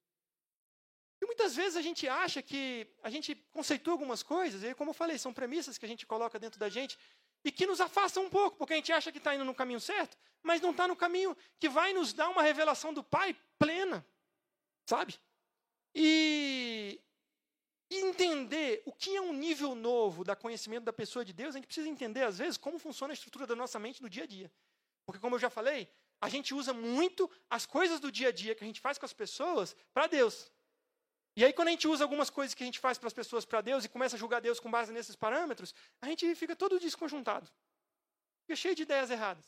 E muitas vezes a gente acha que a gente conceitua algumas coisas, e como eu falei, são premissas que a gente coloca dentro da gente e que nos afastam um pouco, porque a gente acha que está indo no caminho certo, mas não está no caminho que vai nos dar uma revelação do Pai plena, sabe? E entender o que é um nível novo da conhecimento da pessoa de Deus, a gente precisa entender, às vezes, como funciona a estrutura da nossa mente no dia a dia. Porque, como eu já falei, a gente usa muito as coisas do dia a dia que a gente faz com as pessoas para Deus. E aí, quando a gente usa algumas coisas que a gente faz para as pessoas para Deus e começa a julgar Deus com base nesses parâmetros, a gente fica todo desconjuntado. Fica cheio de ideias erradas.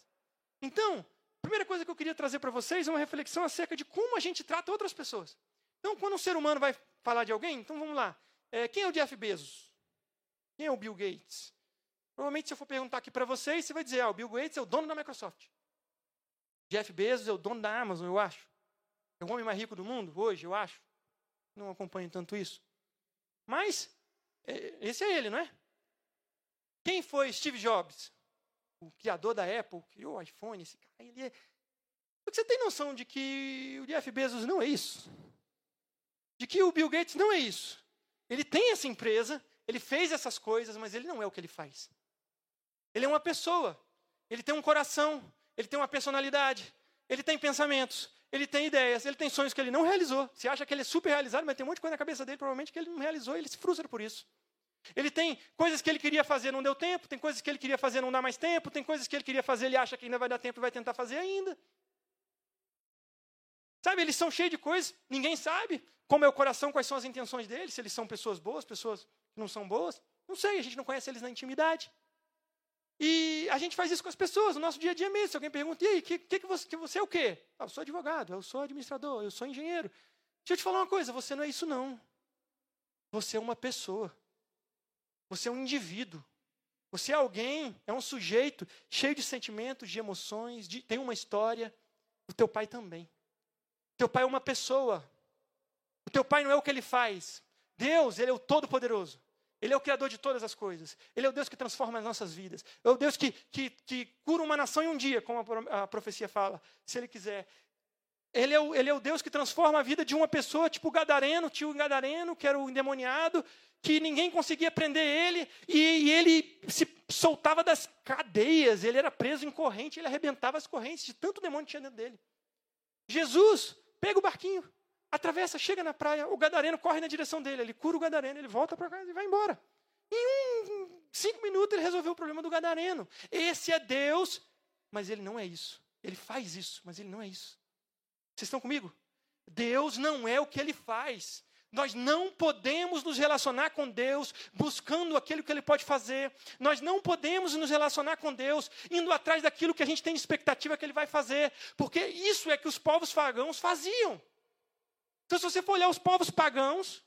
Então, a primeira coisa que eu queria trazer para vocês é uma reflexão acerca de como a gente trata outras pessoas. Então, quando um ser humano vai falar de alguém, então vamos lá. É, quem é o Jeff Bezos? Quem é o Bill Gates? Provavelmente, se eu for perguntar aqui para vocês, você vai dizer: ah, o Bill Gates é o dono da Microsoft. Jeff Bezos é o dono da Amazon, eu acho. É o homem mais rico do mundo hoje, eu acho. Não acompanho tanto isso. Mas, é, esse é ele, não é? Quem foi Steve Jobs? O criador da Apple, criou o iPhone, esse cara. Ele é... Você tem noção de que o Jeff Bezos não é isso? De que o Bill Gates não é isso? Ele tem essa empresa, ele fez essas coisas, mas ele não é o que ele faz. Ele é uma pessoa, ele tem um coração, ele tem uma personalidade, ele tem pensamentos, ele tem ideias, ele tem sonhos que ele não realizou. Você acha que ele é super realizado, mas tem um monte de coisa na cabeça dele, provavelmente, que ele não realizou e ele se frustra por isso. Ele tem coisas que ele queria fazer, não deu tempo, tem coisas que ele queria fazer, não dá mais tempo, tem coisas que ele queria fazer, ele acha que ainda vai dar tempo e vai tentar fazer ainda. Sabe, eles são cheios de coisas, ninguém sabe como é o coração, quais são as intenções deles, se eles são pessoas boas, pessoas que não são boas. Não sei, a gente não conhece eles na intimidade. E a gente faz isso com as pessoas, no nosso dia a dia mesmo. Se alguém pergunta, e aí, que, que, que, você, que você é o quê? Ah, eu sou advogado, eu sou administrador, eu sou engenheiro. Deixa eu te falar uma coisa, você não é isso não. Você é uma pessoa. Você é um indivíduo. Você é alguém, é um sujeito cheio de sentimentos, de emoções, de, tem uma história. O teu pai também. O teu pai é uma pessoa. Teu pai não é o que ele faz. Deus, ele é o todo-poderoso. Ele é o Criador de todas as coisas. Ele é o Deus que transforma as nossas vidas. É o Deus que, que, que cura uma nação em um dia, como a, a profecia fala, se Ele quiser. Ele é, o, ele é o Deus que transforma a vida de uma pessoa, tipo o Gadareno, tio Gadareno, que era o endemoniado, que ninguém conseguia prender ele, e, e, ele se soltava das cadeias, ele era preso em corrente, ele arrebentava as correntes, de tanto demônio que tinha dentro dele. Jesus pega o barquinho, atravessa, chega na praia, o gadareno corre na direção dele, ele cura o gadareno, ele volta para casa e vai embora. Em um, cinco minutos ele resolveu o problema do gadareno. Esse é Deus, mas ele não é isso. Ele faz isso, mas ele não é isso. Vocês estão comigo? Deus não é o que ele faz. Nós não podemos nos relacionar com Deus buscando aquilo que Ele pode fazer. Nós não podemos nos relacionar com Deus indo atrás daquilo que a gente tem expectativa que Ele vai fazer. Porque isso é que os povos pagãos faziam. Então, se você for olhar os povos pagãos,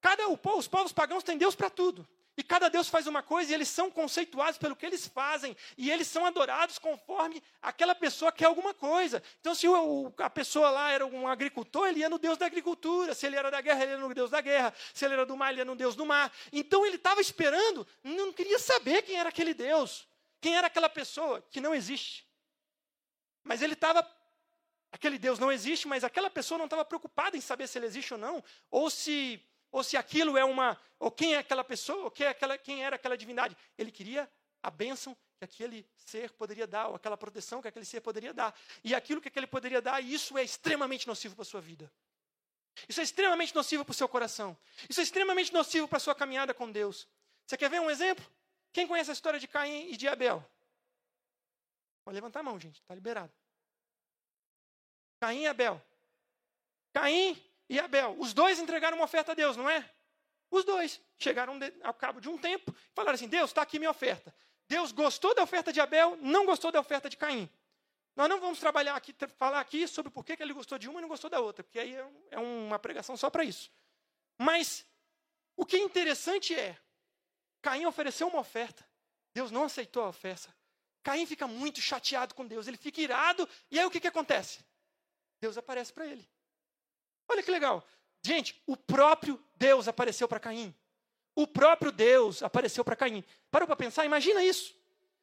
cada os povos pagãos têm Deus para tudo. E cada Deus faz uma coisa e eles são conceituados pelo que eles fazem. E eles são adorados conforme aquela pessoa quer alguma coisa. Então, se o, a pessoa lá era um agricultor, ele ia no Deus da agricultura. Se ele era da guerra, ele ia no Deus da guerra. Se ele era do mar, ele ia no Deus do mar. Então, ele estava esperando, não queria saber quem era aquele Deus. Quem era aquela pessoa que não existe. Mas ele estava aquele Deus não existe, mas aquela pessoa não estava preocupada em saber se ele existe ou não, ou se ou se aquilo é uma, ou quem é aquela pessoa, ou quem, é aquela, quem era aquela divindade. Ele queria a bênção que aquele ser poderia dar, ou aquela proteção que aquele ser poderia dar. E aquilo que aquele poderia dar, isso é extremamente nocivo para a sua vida. Isso é extremamente nocivo para o seu coração. Isso é extremamente nocivo para a sua caminhada com Deus. Você quer ver um exemplo? Quem conhece a história de Caim e de Abel? Pode levantar a mão, gente, está liberado. Caim e Abel. Caim e Abel. Os dois entregaram uma oferta a Deus, não é? Os dois chegaram ao cabo de um tempo e falaram assim: Deus, está aqui minha oferta. Deus gostou da oferta de Abel, não gostou da oferta de Caim. Nós não vamos trabalhar aqui, falar aqui sobre por que ele gostou de uma e não gostou da outra, porque aí é, é uma pregação só para isso. Mas o que é interessante é, Caim ofereceu uma oferta, Deus não aceitou a oferta. Caim fica muito chateado com Deus, ele fica irado, e aí o que, que acontece? Deus aparece para ele. Olha que legal. Gente, o próprio Deus apareceu para Caim. O próprio Deus apareceu para Caim. Parou para pensar? Imagina isso.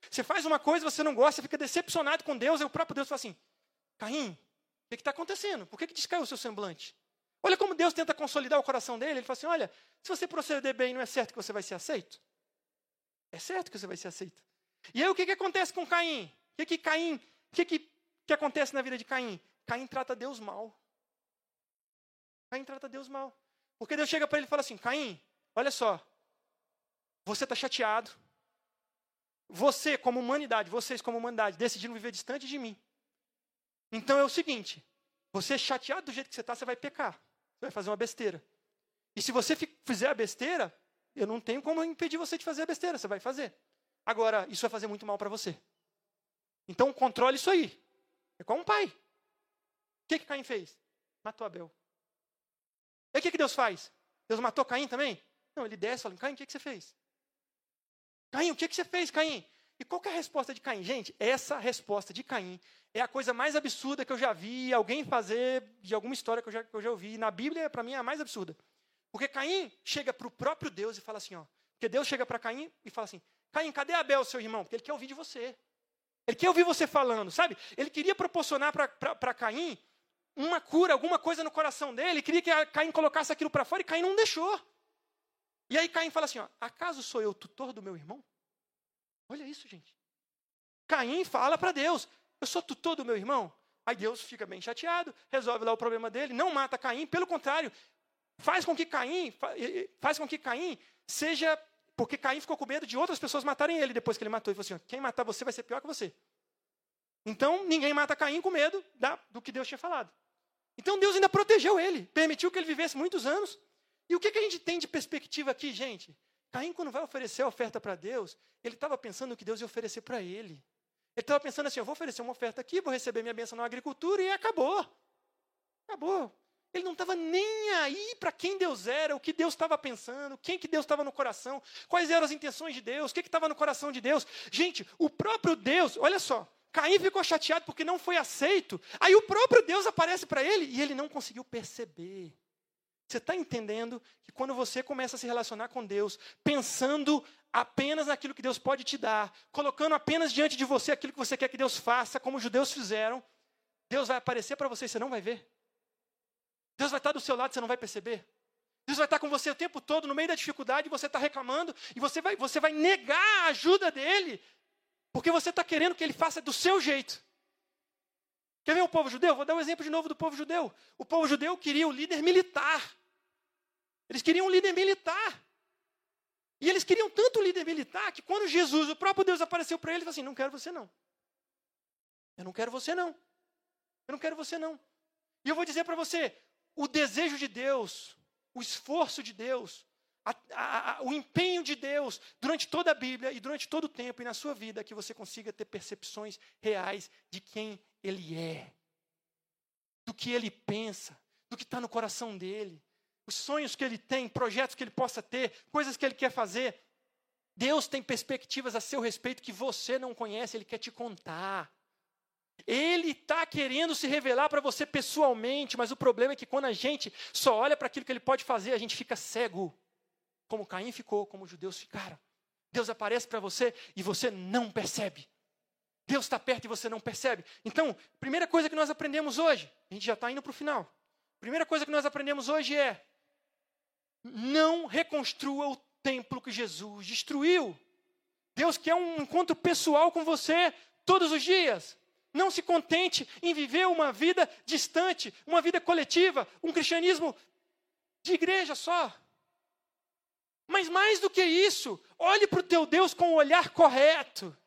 Você faz uma coisa, você não gosta, você fica decepcionado com Deus, e o próprio Deus fala assim: Caim, o que está acontecendo? Por que, que descaiu o seu semblante? Olha como Deus tenta consolidar o coração dele. Ele fala assim: Olha, se você proceder bem, não é certo que você vai ser aceito? É certo que você vai ser aceito. E aí o que, que acontece com Caim? O que, que Caim, o que, que, que acontece na vida de Caim? Caim trata Deus mal. Caim trata Deus mal. Porque Deus chega para ele e fala assim: Caim, olha só, você está chateado. Você, como humanidade, vocês, como humanidade, decidiram viver distante de mim. Então é o seguinte: você é chateado do jeito que você está, você vai pecar. Você vai fazer uma besteira. E se você fizer a besteira, eu não tenho como impedir você de fazer a besteira, você vai fazer. Agora, isso vai fazer muito mal para você. Então, controle isso aí. É como um pai. O que, que Caim fez? Matou Abel. E o que, que Deus faz? Deus matou Caim também? Não, ele desce e fala: Caim, o que, que você fez? Caim, o que, que você fez, Caim? E qual é a resposta de Caim? Gente, essa resposta de Caim é a coisa mais absurda que eu já vi alguém fazer de alguma história que eu já, que eu já ouvi. Na Bíblia, para mim, é a mais absurda. Porque Caim chega para o próprio Deus e fala assim: ó. Porque Deus chega para Caim e fala assim: Caim, cadê Abel, seu irmão? Porque ele quer ouvir de você. Ele quer ouvir você falando, sabe? Ele queria proporcionar para Caim uma cura, alguma coisa no coração dele, queria que Caim colocasse aquilo para fora e Caim não deixou. E aí Caim fala assim: ó, acaso sou eu tutor do meu irmão? Olha isso, gente. Caim fala para Deus: eu sou tutor do meu irmão. Aí Deus fica bem chateado, resolve lá o problema dele, não mata Caim, pelo contrário, faz com que Caim, faz com que Caim seja, porque Caim ficou com medo de outras pessoas matarem ele depois que ele matou. Ele falou assim: quem matar você vai ser pior que você. Então ninguém mata Caim com medo da, do que Deus tinha falado. Então Deus ainda protegeu ele, permitiu que ele vivesse muitos anos. E o que, que a gente tem de perspectiva aqui, gente? Caim, quando vai oferecer a oferta para Deus, ele estava pensando que Deus ia oferecer para ele. Ele estava pensando assim: eu vou oferecer uma oferta aqui, vou receber minha bênção na agricultura e acabou. Acabou. Ele não estava nem aí para quem Deus era, o que Deus estava pensando, quem que Deus estava no coração, quais eram as intenções de Deus, o que estava no coração de Deus. Gente, o próprio Deus, olha só, Caim ficou chateado porque não foi aceito. Aí o próprio Deus aparece para ele e ele não conseguiu perceber. Você está entendendo que quando você começa a se relacionar com Deus, pensando apenas naquilo que Deus pode te dar, colocando apenas diante de você aquilo que você quer que Deus faça, como os judeus fizeram, Deus vai aparecer para você e você não vai ver. Deus vai estar do seu lado e você não vai perceber. Deus vai estar com você o tempo todo, no meio da dificuldade, você está reclamando, e você vai, você vai negar a ajuda dele, porque você está querendo que ele faça do seu jeito. Quer ver o povo judeu? Vou dar um exemplo de novo do povo judeu. O povo judeu queria o líder militar. Eles queriam um líder militar. E eles queriam tanto o líder militar que quando Jesus, o próprio Deus, apareceu para eles, ele falou assim: Não quero você não. Eu não quero você não. Eu não quero você não. E eu vou dizer para você: o desejo de Deus, o esforço de Deus, a, a, o empenho de Deus durante toda a Bíblia e durante todo o tempo e na sua vida que você consiga ter percepções reais de quem Ele é, do que Ele pensa, do que está no coração dele, os sonhos que Ele tem, projetos que Ele possa ter, coisas que Ele quer fazer. Deus tem perspectivas a seu respeito que você não conhece, Ele quer te contar. Ele está querendo se revelar para você pessoalmente, mas o problema é que quando a gente só olha para aquilo que ele pode fazer, a gente fica cego como Caim ficou, como os judeus ficaram. Deus aparece para você e você não percebe. Deus está perto e você não percebe. Então, primeira coisa que nós aprendemos hoje, a gente já está indo para o final. Primeira coisa que nós aprendemos hoje é: não reconstrua o templo que Jesus destruiu. Deus quer um encontro pessoal com você todos os dias. Não se contente em viver uma vida distante, uma vida coletiva, um cristianismo de igreja só. Mas mais do que isso, olhe para o teu Deus com o olhar correto.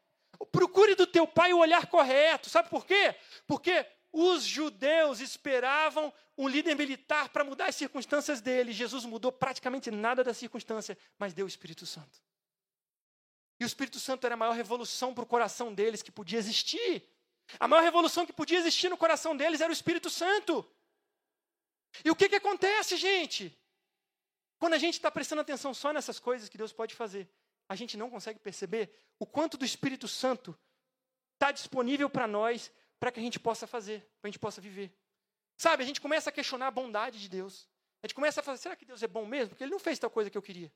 Procure do teu pai o olhar correto. Sabe por quê? Porque os judeus esperavam um líder militar para mudar as circunstâncias dele. Jesus mudou praticamente nada da circunstância, mas deu o Espírito Santo. E o Espírito Santo era a maior revolução para o coração deles que podia existir. A maior revolução que podia existir no coração deles era o Espírito Santo. E o que, que acontece, gente? Quando a gente está prestando atenção só nessas coisas que Deus pode fazer, a gente não consegue perceber o quanto do Espírito Santo está disponível para nós, para que a gente possa fazer, para a gente possa viver. Sabe, a gente começa a questionar a bondade de Deus. A gente começa a falar, será que Deus é bom mesmo? Porque Ele não fez tal coisa que eu queria.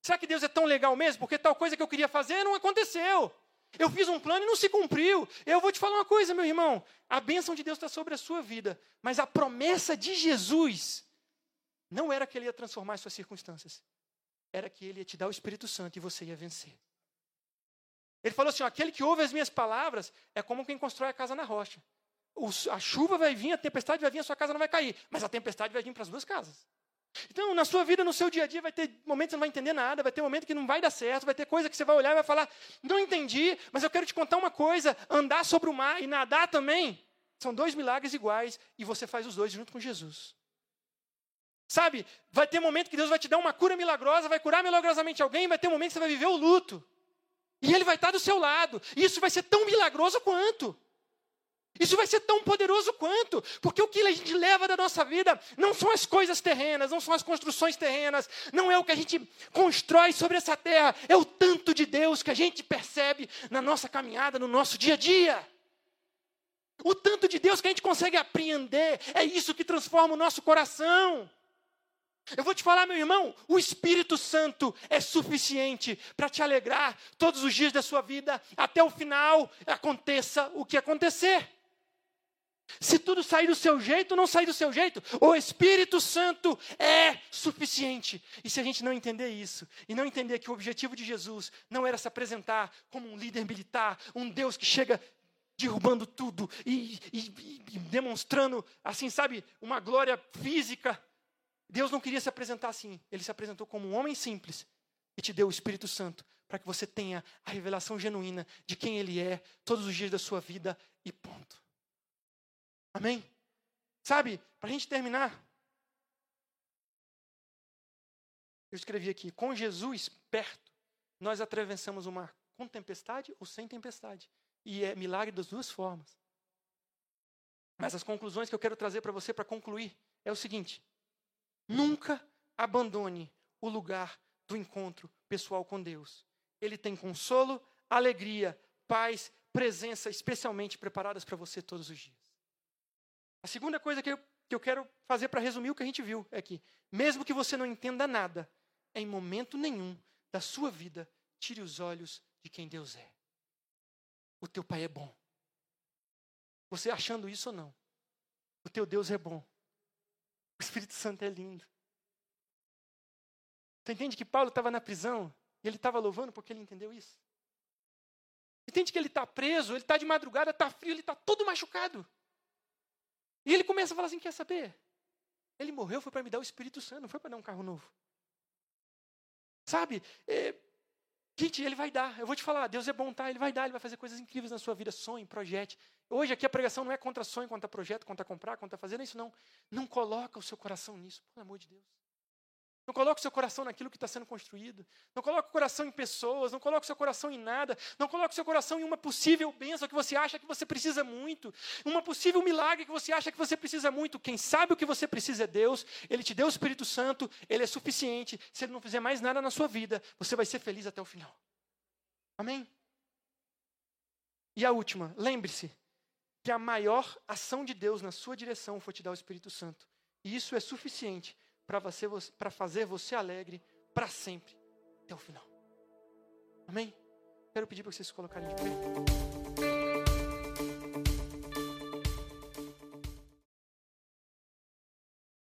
Será que Deus é tão legal mesmo? Porque tal coisa que eu queria fazer não aconteceu. Eu fiz um plano e não se cumpriu. Eu vou te falar uma coisa, meu irmão. A bênção de Deus está sobre a sua vida. Mas a promessa de Jesus não era que ele ia transformar as suas circunstâncias. Era que ele ia te dar o Espírito Santo e você ia vencer. Ele falou assim: aquele que ouve as minhas palavras é como quem constrói a casa na rocha. A chuva vai vir, a tempestade vai vir, a sua casa não vai cair. Mas a tempestade vai vir para as duas casas. Então, na sua vida, no seu dia a dia, vai ter momentos que você não vai entender nada, vai ter momentos que não vai dar certo, vai ter coisa que você vai olhar e vai falar: não entendi, mas eu quero te contar uma coisa: andar sobre o mar e nadar também são dois milagres iguais e você faz os dois junto com Jesus. Sabe, vai ter momento que Deus vai te dar uma cura milagrosa, vai curar milagrosamente alguém, vai ter momento que você vai viver o luto. E Ele vai estar do seu lado. E isso vai ser tão milagroso quanto. Isso vai ser tão poderoso quanto, porque o que a gente leva da nossa vida não são as coisas terrenas, não são as construções terrenas, não é o que a gente constrói sobre essa terra, é o tanto de Deus que a gente percebe na nossa caminhada, no nosso dia a dia. O tanto de Deus que a gente consegue apreender, é isso que transforma o nosso coração. Eu vou te falar, meu irmão, o Espírito Santo é suficiente para te alegrar todos os dias da sua vida, até o final, aconteça o que acontecer. Se tudo sair do seu jeito, não sair do seu jeito, o Espírito Santo é suficiente. E se a gente não entender isso, e não entender que o objetivo de Jesus não era se apresentar como um líder militar, um Deus que chega derrubando tudo e, e, e demonstrando, assim, sabe, uma glória física. Deus não queria se apresentar assim. Ele se apresentou como um homem simples e te deu o Espírito Santo para que você tenha a revelação genuína de quem Ele é todos os dias da sua vida e ponto. Amém? Sabe, para a gente terminar, eu escrevi aqui: com Jesus perto, nós atravessamos o mar com tempestade ou sem tempestade. E é milagre das duas formas. Mas as conclusões que eu quero trazer para você para concluir é o seguinte: nunca abandone o lugar do encontro pessoal com Deus. Ele tem consolo, alegria, paz, presença especialmente preparadas para você todos os dias. A segunda coisa que eu, que eu quero fazer para resumir o que a gente viu é que, mesmo que você não entenda nada, em momento nenhum da sua vida, tire os olhos de quem Deus é. O teu pai é bom. Você achando isso ou não, o teu Deus é bom. O Espírito Santo é lindo. Você entende que Paulo estava na prisão e ele estava louvando porque ele entendeu isso? Entende que ele está preso, ele está de madrugada, está frio, ele está todo machucado. E ele começa a falar assim: quer saber? Ele morreu foi para me dar o Espírito Santo, não foi para dar um carro novo. Sabe? É, gente, ele vai dar. Eu vou te falar, Deus é bom, tá? Ele vai dar, ele vai fazer coisas incríveis na sua vida. Sonhe, projete. Hoje aqui a pregação não é contra sonho, contra projeto, contra comprar, contra fazer, não é isso não. Não coloca o seu coração nisso, pelo amor de Deus. Não coloque o seu coração naquilo que está sendo construído. Não coloque o coração em pessoas. Não coloque o seu coração em nada. Não coloque o seu coração em uma possível bênção que você acha que você precisa muito. Uma possível milagre que você acha que você precisa muito. Quem sabe o que você precisa é Deus. Ele te deu o Espírito Santo. Ele é suficiente. Se ele não fizer mais nada na sua vida, você vai ser feliz até o final. Amém? E a última, lembre-se que a maior ação de Deus na sua direção foi te dar o Espírito Santo. E isso é suficiente para fazer você alegre para sempre, até o final. Amém? Quero pedir para vocês se colocarem de pé.